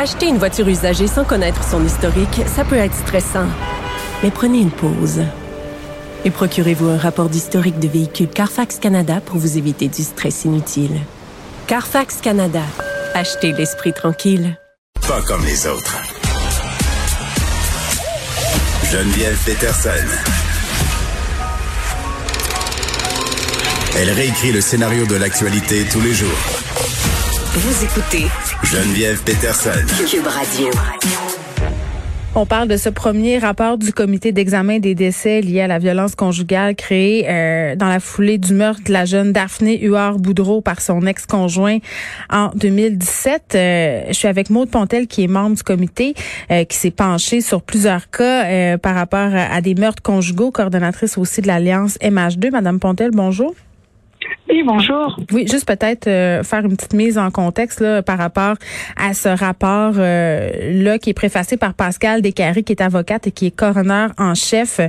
Acheter une voiture usagée sans connaître son historique, ça peut être stressant. Mais prenez une pause. Et procurez-vous un rapport d'historique de véhicule Carfax Canada pour vous éviter du stress inutile. Carfax Canada. Achetez l'esprit tranquille. Pas comme les autres. Geneviève Peterson. Elle réécrit le scénario de l'actualité tous les jours. Vous écoutez Geneviève Peterson. Cube Radio. On parle de ce premier rapport du comité d'examen des décès liés à la violence conjugale créé euh, dans la foulée du meurtre de la jeune Daphné Huard-Boudreau par son ex-conjoint en 2017. Euh, je suis avec Maude Pontel qui est membre du comité euh, qui s'est penché sur plusieurs cas par rapport à, à des meurtres conjugaux, coordonnatrice aussi de l'Alliance MH2. Madame Pontel, bonjour. Oui, bonjour. Oui, juste peut-être euh, faire une petite mise en contexte là, par rapport à ce rapport euh, là qui est préfacé par Pascal Descaries, qui est avocate et qui est coroner en chef.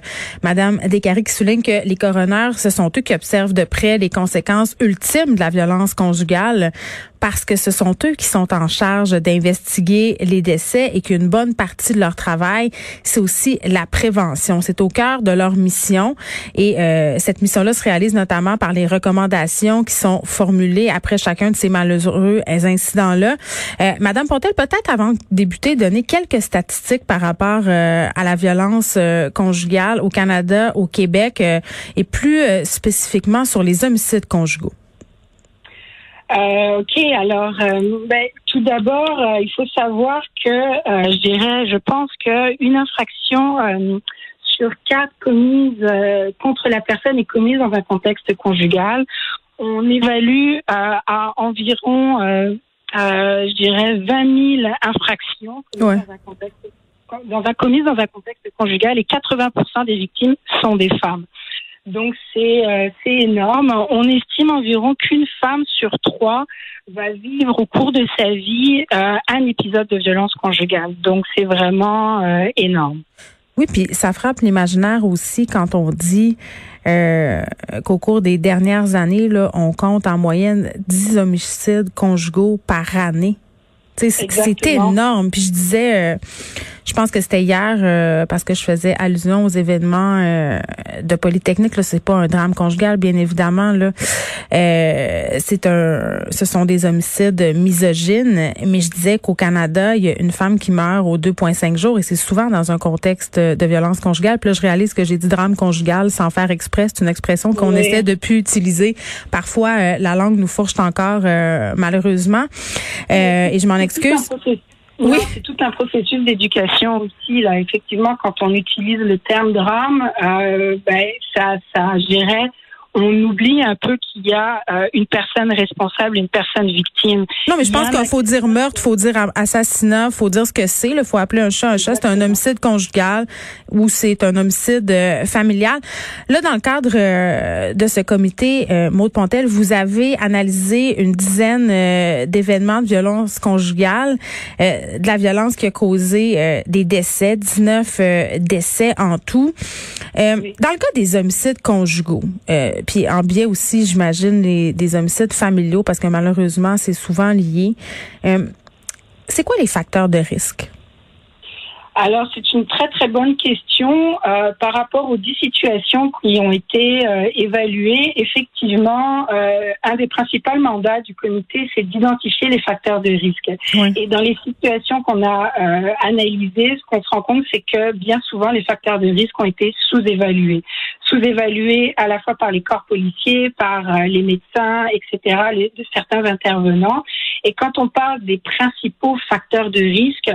Madame Descaries qui souligne que les coroners, ce sont eux qui observent de près les conséquences ultimes de la violence conjugale parce que ce sont eux qui sont en charge d'investiguer les décès et qu'une bonne partie de leur travail, c'est aussi la prévention. C'est au cœur de leur mission et euh, cette mission-là se réalise notamment par les recommandations qui sont formulées après chacun de ces malheureux incidents-là. Euh, Madame Pontel, peut-être avant de débuter, donner quelques statistiques par rapport euh, à la violence euh, conjugale au Canada, au Québec et plus spécifiquement sur les homicides conjugaux. Euh, ok, alors euh, ben, tout d'abord, euh, il faut savoir que je dirais, je pense qu'une infraction sur quatre commises contre la personne est commise dans un contexte conjugal. On évalue à environ, je dirais, 20 000 infractions dans un contexte dans un commise dans un contexte conjugal et 80% des victimes sont des femmes. Donc c'est euh, c'est énorme. On estime environ qu'une femme sur trois va vivre au cours de sa vie euh, un épisode de violence conjugale. Donc c'est vraiment euh, énorme. Oui, puis ça frappe l'imaginaire aussi quand on dit qu'au cours des dernières années, là, on compte en moyenne 10 homicides conjugaux par année. C'est énorme. Puis je disais, je pense que c'était hier euh, parce que je faisais allusion aux événements euh, de Polytechnique. Là, c'est pas un drame conjugal, bien évidemment. Là, euh, c'est un, ce sont des homicides misogynes. Mais je disais qu'au Canada, il y a une femme qui meurt aux 2,5 jours et c'est souvent dans un contexte de violence conjugale. Puis là, je réalise que j'ai dit drame conjugal sans faire exprès. C'est une expression qu'on essaie de plus utiliser. Parfois, la langue nous fourche encore, malheureusement. et je m'en excuse. Oui, c'est tout un processus d'éducation aussi. Là, effectivement, quand on utilise le terme drame, euh, ben, ça, ça, gérait on oublie un peu qu'il y a euh, une personne responsable, une personne victime. Non, mais je pense qu'il faut dire meurtre, faut dire assassinat, faut dire ce que c'est. Il faut appeler un chat un chat. C'est un homicide conjugal ou c'est un homicide euh, familial. Là, dans le cadre euh, de ce comité, Maud Pontel, vous avez analysé une dizaine d'événements de violence conjugale, de la violence qui a causé des décès, 19 décès en tout. Dans le cas des homicides conjugaux, puis en biais aussi, j'imagine, des homicides familiaux, parce que malheureusement, c'est souvent lié. Euh, c'est quoi les facteurs de risque? Alors, c'est une très, très bonne question. Euh, par rapport aux dix situations qui ont été euh, évaluées, effectivement, euh, un des principaux mandats du comité, c'est d'identifier les facteurs de risque. Et dans les situations qu'on a analysées, ce qu'on se rend compte, c'est que bien souvent, les facteurs de risque ont été sous-évalués. Sous-évalués à la fois par les corps policiers, par euh, les médecins, etc., les, de certains intervenants. Et quand on parle des principaux facteurs de risque,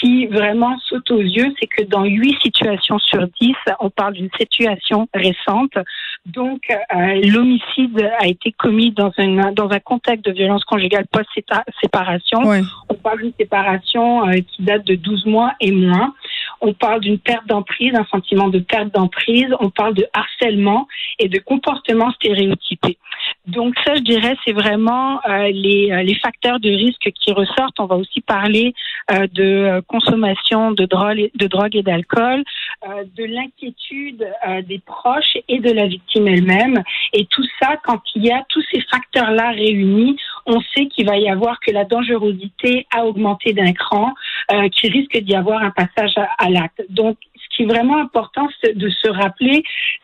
qui vraiment saute aux yeux, c'est que dans huit situations sur dix, on parle d'une situation récente. Donc, euh, l'homicide a été commis dans un dans un contexte de violence conjugale post-séparation. On parle d'une séparation euh, qui date de 12 mois et moins. On parle d'une perte d'emprise, un sentiment de perte d'emprise, on parle de harcèlement et de comportements stéréotypés. Donc ça, je dirais, c'est vraiment euh, les, euh, les facteurs de risque qui ressortent. On va aussi parler euh, de consommation de drogue, et d'alcool, de l'inquiétude des proches et de la victime elle-même. Et tout ça, quand il y a tous ces facteurs-là réunis, on sait qu'il va y avoir que la dangerosité a augmenté d'un cran, qu'il risque d'y avoir un passage à l'acte. Donc ce qui est vraiment important de se rappeler,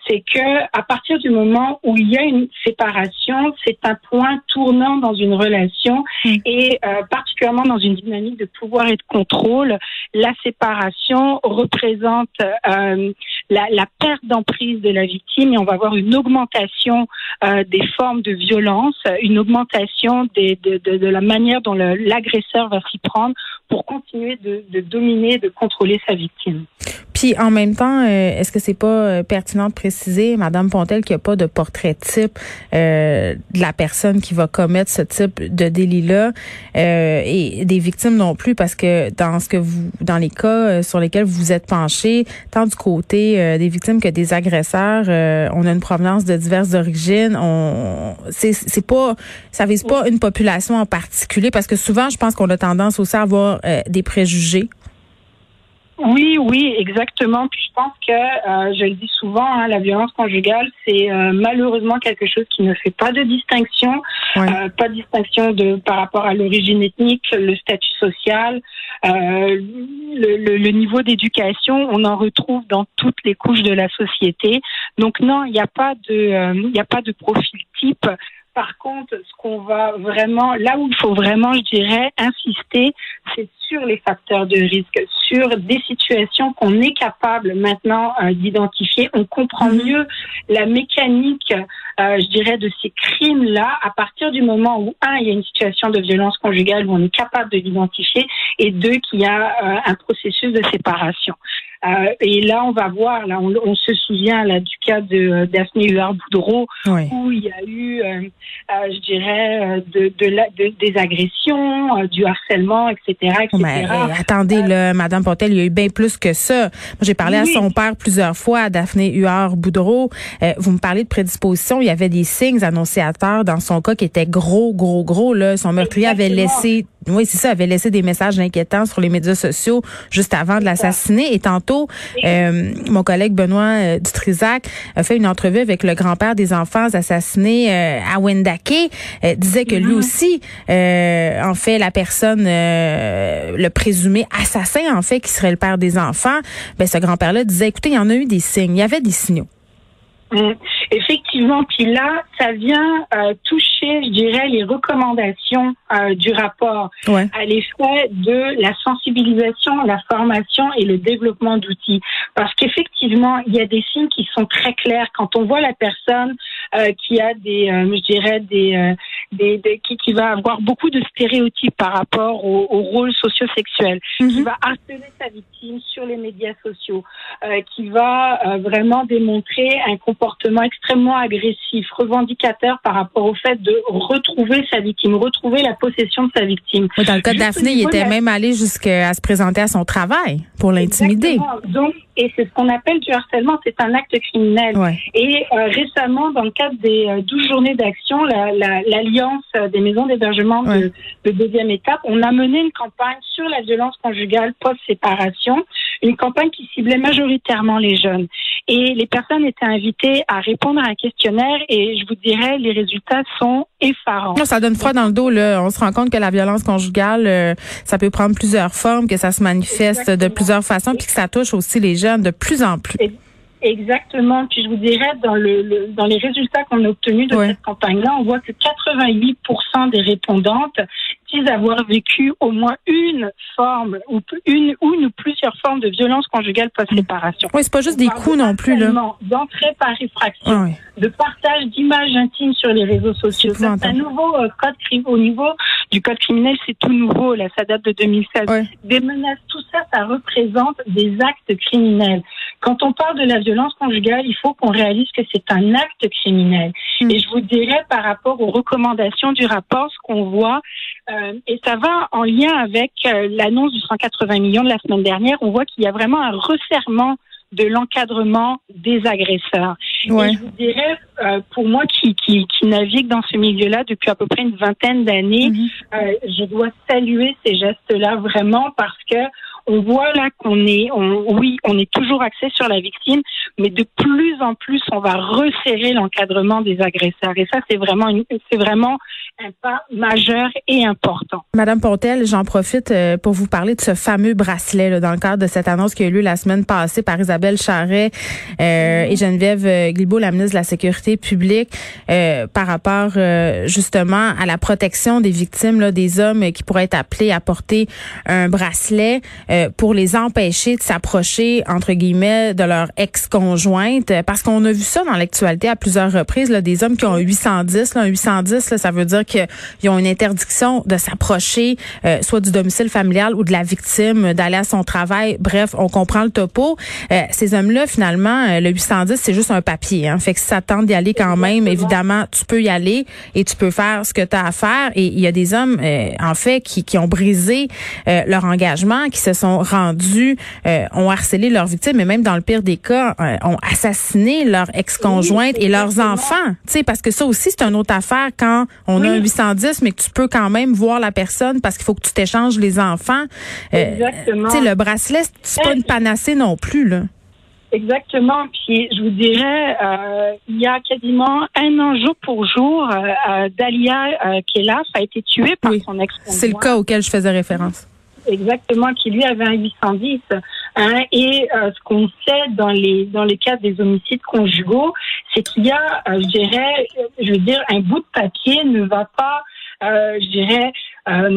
c'est que à partir du moment où il y a une séparation, c'est un point tournant dans une relation mm. et euh, particulièrement dans une dynamique de pouvoir et de contrôle. La séparation représente euh, la, la, perte d'emprise de la victime et on va avoir une augmentation euh, des formes de violence, une augmentation des, de, de, de, la manière dont l'agresseur va s'y prendre pour continuer de, de dominer, de contrôler sa victime. Puis en même temps, euh, est-ce que c'est pas euh, pertinent de préciser, Madame Pontel, qu'il n'y a pas de portrait type euh, de la personne qui va commettre ce type de délit-là et des victimes non plus, parce que dans ce que vous, dans les cas sur lesquels vous êtes penché, tant du côté des victimes que des agresseurs, on a une provenance de diverses origines. On, c'est, pas, ça vise pas une population en particulier, parce que souvent, je pense qu'on a tendance aussi à avoir des préjugés oui, oui, exactement. Puis je pense que, euh, je le dis souvent, hein, la violence conjugale, c'est euh, malheureusement quelque chose qui ne fait pas de distinction, euh, pas de distinction de par rapport à l'origine ethnique, le statut social, le, le, le, niveau d'éducation. On en retrouve dans toutes les couches de la société. Donc non, il n'y a pas de, il n'y a pas de profil type. Par contre, ce qu'on va vraiment, là où il faut vraiment, je dirais, insister, c'est sur les facteurs de risque, sur des situations qu'on est capable maintenant euh, d'identifier. On comprend mhm. mieux la mécanique, euh, je dirais, de ces crimes-là à partir du moment où, un, il y a une situation de violence conjugale où on est capable de l'identifier et deux, qu'il y a euh, un processus de séparation. Euh, et là, on va voir, là, on, se souvient là du cas de euh, Daphné Huard-Boudreau, où il y a eu, euh, je dirais, de, de, des agressions, du harcèlement, etc. etc. attendez, là, Madame Pontel, il y a eu bien plus que ça. Moi, j'ai parlé à son père plusieurs fois, à Daphné Huard-Boudreau. vous me parlez de prédisposition. Il y avait des signes annonciateurs dans son cas qui étaient gros, gros, gros. Là. Son meurtrier avait laissé oui, c'est ça, avait laissé des messages inquiétants sur les médias sociaux juste avant de l'assassiner. Et tantôt, euh, mon collègue Benoît euh, Dutrisac a fait une entrevue avec le grand-père des enfants assassinés euh, à Wendake. disait que lui mm-hmm. aussi, en fait, la personne, le présumé assassin, en fait, qui serait le père des enfants, ben, ce grand-père-là disait, écoutez, il y en a eu des signes, il y avait des signaux. Mm. Effectivement, puis là, ça vient euh, toucher, je dirais, les recommandations euh, du rapport à l'effet de la sensibilisation, la formation et le développement d'outils. Parce qu'effectivement, il y a des signes qui sont très clairs. Quand on voit la personne euh, qui a des, je dirais, des, des, qui, qui, va avoir beaucoup de stéréotypes par rapport au, au rôle sociosexuel, mm qui va harceler sa victime sur les médias sociaux, qui va vraiment démontrer un comportement comportement extrêmement agressif, revendicateur par rapport au fait de retrouver sa victime, retrouver la possession de sa victime. dans le cas de Daphné, il était même allé jusqu'à se présenter à son travail pour l'intimider. Donc, et c'est ce qu'on appelle du harcèlement, c'est un acte criminel. Et euh, récemment, dans le cadre des euh, 12 journées d'action, l'Alliance la, des maisons d'hébergement de, de, deuxième étape, on a mené une campagne sur la violence conjugale post-séparation, une campagne qui ciblait majoritairement les jeunes. Et les personnes étaient invitées à répondre à un questionnaire et je vous dirais, les résultats sont effarants. Ça donne froid dans le dos. Là. On se rend compte que la violence conjugale, euh, ça peut prendre plusieurs formes, que ça se manifeste de plusieurs façons, puis que ça touche aussi les jeunes de plus en plus. Exactement. Puis je vous dirais, dans, le, dans les résultats qu'on a obtenus de cette campagne-là, on voit que 88% des répondantes disent avoir vécu au moins une forme ou une, ou plusieurs formes de violence conjugale post-séparation. Oui, c'est pas juste des coups non plus, là. D'entrée par effraction, de partage d'images intimes sur les réseaux sociaux. C'est un nouveau euh, code au niveau du code criminel, c'est tout nouveau, là, ça date de 2016. Des menaces, tout ça, ça représente des actes criminels. Quand on parle de la violence conjugale, il faut qu'on réalise que c'est un acte criminel. Hmm. Et je vous dirais par rapport aux recommandations du rapport, ce qu'on voit, Euh, et ça va en lien avec euh, l'annonce du 180 millions de la semaine dernière. On voit qu'il y a vraiment un resserrement de l'encadrement des agresseurs. Et je vous dirais, euh, pour moi qui, qui, qui, navigue dans ce milieu-là depuis à peu près une vingtaine d'années, mhm. euh, je dois saluer ces gestes-là vraiment parce que on voit là qu'on est, on, oui, on est toujours axé sur la victime, mais de plus en plus, on va resserrer l'encadrement des agresseurs. Et ça, c'est vraiment, c'est vraiment un pas majeur et important. Madame Pontel, j'en profite euh, pour vous parler de ce fameux bracelet là, dans le cadre de cette annonce qui a eu lieu la semaine passée par Isabelle Charret euh, et Geneviève euh, Guilbeault, la ministre de la Sécurité publique, par rapport justement à la protection des victimes, des hommes qui pourraient être appelés à porter un bracelet pour les empêcher de s'approcher entre guillemets de leur ex-conjointe, parce qu'on a vu ça dans l'actualité à plusieurs reprises, là, des hommes qui ont 810, là, un 810, là, ça veut dire qu'ils ont une interdiction de s'approcher euh, soit du domicile familial ou de la victime, d'aller à son travail. Bref, on comprend le topo. Euh, ces hommes-là, finalement, euh, le 810, c'est juste un papier. Hein. Fait que si ça tente d'y aller quand même, évidemment, tu peux y aller et tu peux faire ce que tu as à faire. Et il y a des hommes, en fait, qui, qui ont brisé leur engagement, qui se sont rendus, ont harcelé leurs victimes, mais même dans le pire des cas, ont assassiné leur ex-conjointe et leurs enfants. Tu sais, parce que ça aussi, c'est une autre affaire quand on a 810, mais que tu peux quand même voir la personne parce qu'il faut que tu t'échanges les enfants. Euh, Exactement. le bracelet, c'est pas une panacée non plus, là. Exactement. Puis je vous dirais, euh, il y a quasiment un an jour pour jour, euh, euh Dalia Kelaf a été tuée par son ex C'est le cas auquel je faisais référence. Exactement, qui lui avait un 810. Hein, et ce qu'on sait dans les dans les cas des homicides conjugaux, c'est qu'il y a, je dirais, je veux dire, un bout de papier ne va pas euh, je dirais. Euh,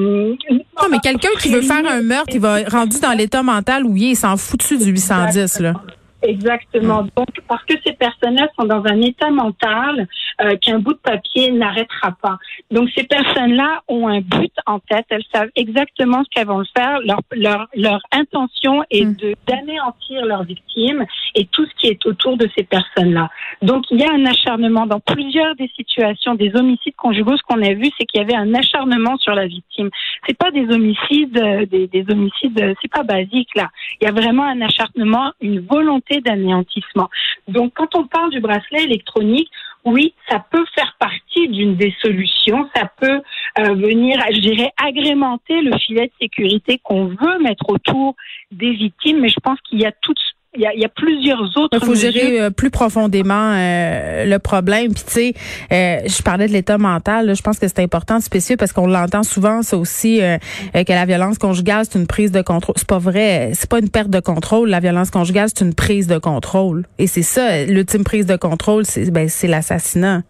non, mais quelqu'un qui veut faire un meurtre, il va rendu dans l'état mental où il s'en foutu du 810 là? Exactement. Donc, parce que ces personnes-là sont dans un état mental euh, qu'un bout de papier n'arrêtera pas. Donc, ces personnes-là ont un but en tête. Elles savent exactement ce qu'elles vont faire. Leur, leur, leur intention est mm. de d'anéantir leurs victimes et tout ce qui est autour de ces personnes-là. Donc, il y a un acharnement dans plusieurs des situations des homicides conjugaux. Ce qu'on a vu, c'est qu'il y avait un acharnement sur la victime. C'est pas des homicides, euh, des, des homicides, c'est pas basique là. Il y a vraiment un acharnement, une volonté d'anéantissement. Donc, quand on parle du bracelet électronique, oui, ça peut faire partie d'une des solutions. Ça peut euh, venir, je dirais, agrémenter le filet de sécurité qu'on veut mettre autour des victimes. Mais je pense qu'il y a toutes il y, a, il y a, plusieurs autres. Il faut gérer euh, plus profondément euh, le problème. Puis tu sais, euh, je parlais de l'état mental. je pense que c'est important de spécifier parce qu'on l'entend souvent, ça aussi, que la violence conjugale c'est une prise de contrôle. C'est pas vrai. C'est pas une perte de contrôle. La violence conjugale c'est une prise de contrôle. Et c'est ça, l'ultime prise de contrôle, c'est ben c'est l'assassinat.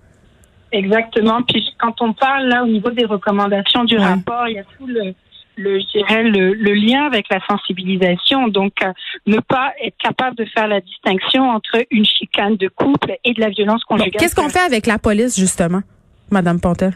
Exactement. Puis quand on parle là au niveau des recommandations du rapport, il y a tout le le, lien avec la sensibilisation. Donc, euh, ne pas être capable de faire la distinction entre une chicane de couple et de la violence conjugale. Qu'est-ce qu'on fait avec la police, justement, Madame Pontel?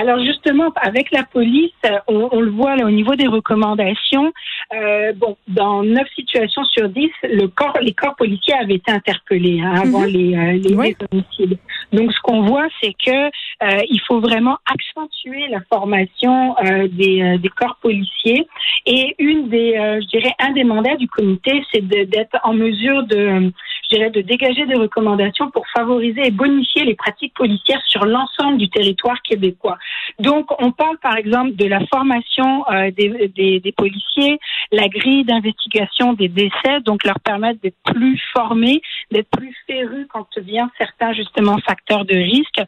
Alors justement, avec la police, on, le voit là au niveau des recommandations. Euh, bon, dans neuf situations sur dix, le corps, les corps policiers avaient été interpellés hein, avant mhm. les, euh, les, homicides. Donc ce qu'on voit, c'est que euh, il faut vraiment accentuer la formation euh, des, euh, des, corps policiers. Et une des, je dirais, un des mandats du comité, c'est d'être en mesure de je dirais, de dégager des recommandations pour favoriser et bonifier les pratiques policières sur l'ensemble du territoire québécois. Donc, on parle par exemple de la formation euh, des, policiers, la grille d'investigation des décès, donc leur permettre d'être plus formés, d'être plus férus quand vient certains justement facteurs de risque.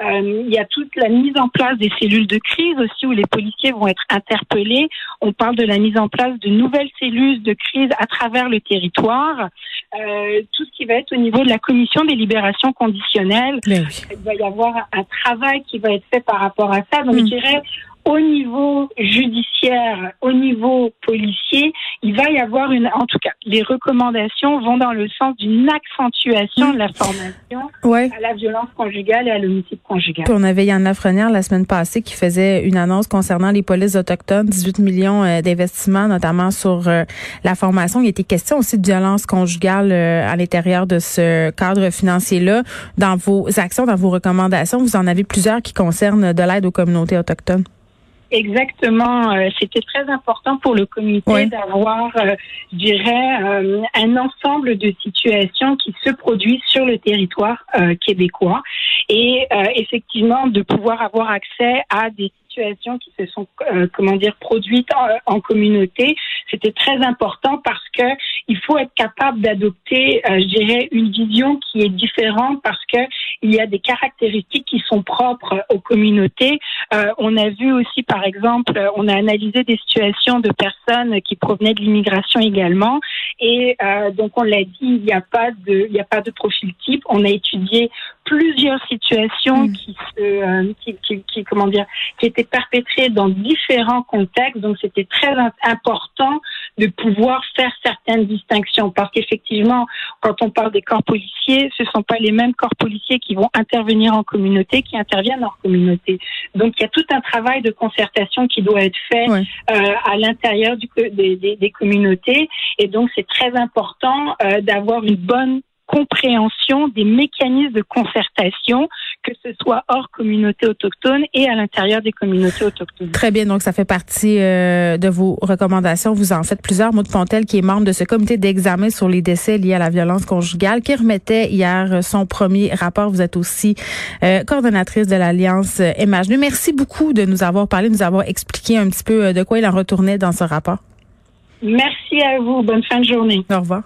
Euh, il y a toute la mise en place des cellules de crise aussi où les policiers vont être interpellés. On parle de la mise en place de nouvelles cellules de crise à travers le territoire. Euh, tout ce qui va être au niveau de la commission des libérations conditionnelles. Il va y avoir un travail qui va être fait par rapport à ça. Donc, je mm. dirais, au niveau judiciaire, au niveau policier, il va y avoir une, en tout cas, les recommandations vont dans le sens d'une accentuation de la formation à la violence conjugale et à l'homicide conjugal. on avait Yann Lafrenière la semaine passée qui faisait une annonce concernant les polices autochtones, 18 millions euh, d'investissements, notamment sur euh, la formation. Il était question aussi de violence conjugale euh, à l'intérieur de ce cadre financier-là. Dans vos actions, dans vos recommandations, vous en avez plusieurs qui concernent de l'aide aux communautés autochtones. Exactement. Euh, c'était très important pour le comité d'avoir, euh, je dirais, euh, un ensemble de situations qui se produisent sur le territoire québécois et effectivement de pouvoir avoir accès à des qui se sont, comment dire, produites en, communauté. C'était très important parce que il faut être capable d'adopter, je dirais, une vision qui est différente parce que il y a des caractéristiques qui sont propres aux communautés. on a vu aussi, par exemple, on a analysé des situations de personnes qui provenaient de l'immigration également, et euh, donc on l'a dit, il n'y a pas de, il n'y a pas de profil type. On a étudié plusieurs situations mm. qui se, euh, qui, qui, qui, comment dire, qui étaient perpétrées dans différents contextes. Donc c'était très important de pouvoir faire certaines distinctions parce qu'effectivement, quand on parle des corps policiers, ce sont pas les mêmes corps policiers qui vont intervenir en communauté qui interviennent en communauté. Donc il y a tout un travail de concertation qui doit être fait euh, à l'intérieur des, des, des, communautés et donc c'est très important euh, d'avoir une bonne compréhension des mécanismes de concertation, que ce soit hors communauté autochtone et à l'intérieur des communautés autochtones. Très bien, donc ça fait partie euh, de vos recommandations. Vous en faites plusieurs. Maud Pontel, qui est membre de ce comité d'examen sur les décès liés à la violence conjugale, qui remettait hier son premier rapport. Vous êtes aussi euh, coordonnatrice de l'Alliance Imagenu. Merci beaucoup de nous avoir parlé, de nous avoir expliqué un petit peu euh, de quoi il en retournait dans ce rapport. Merci à vous. Bonne fin de journée. Au revoir.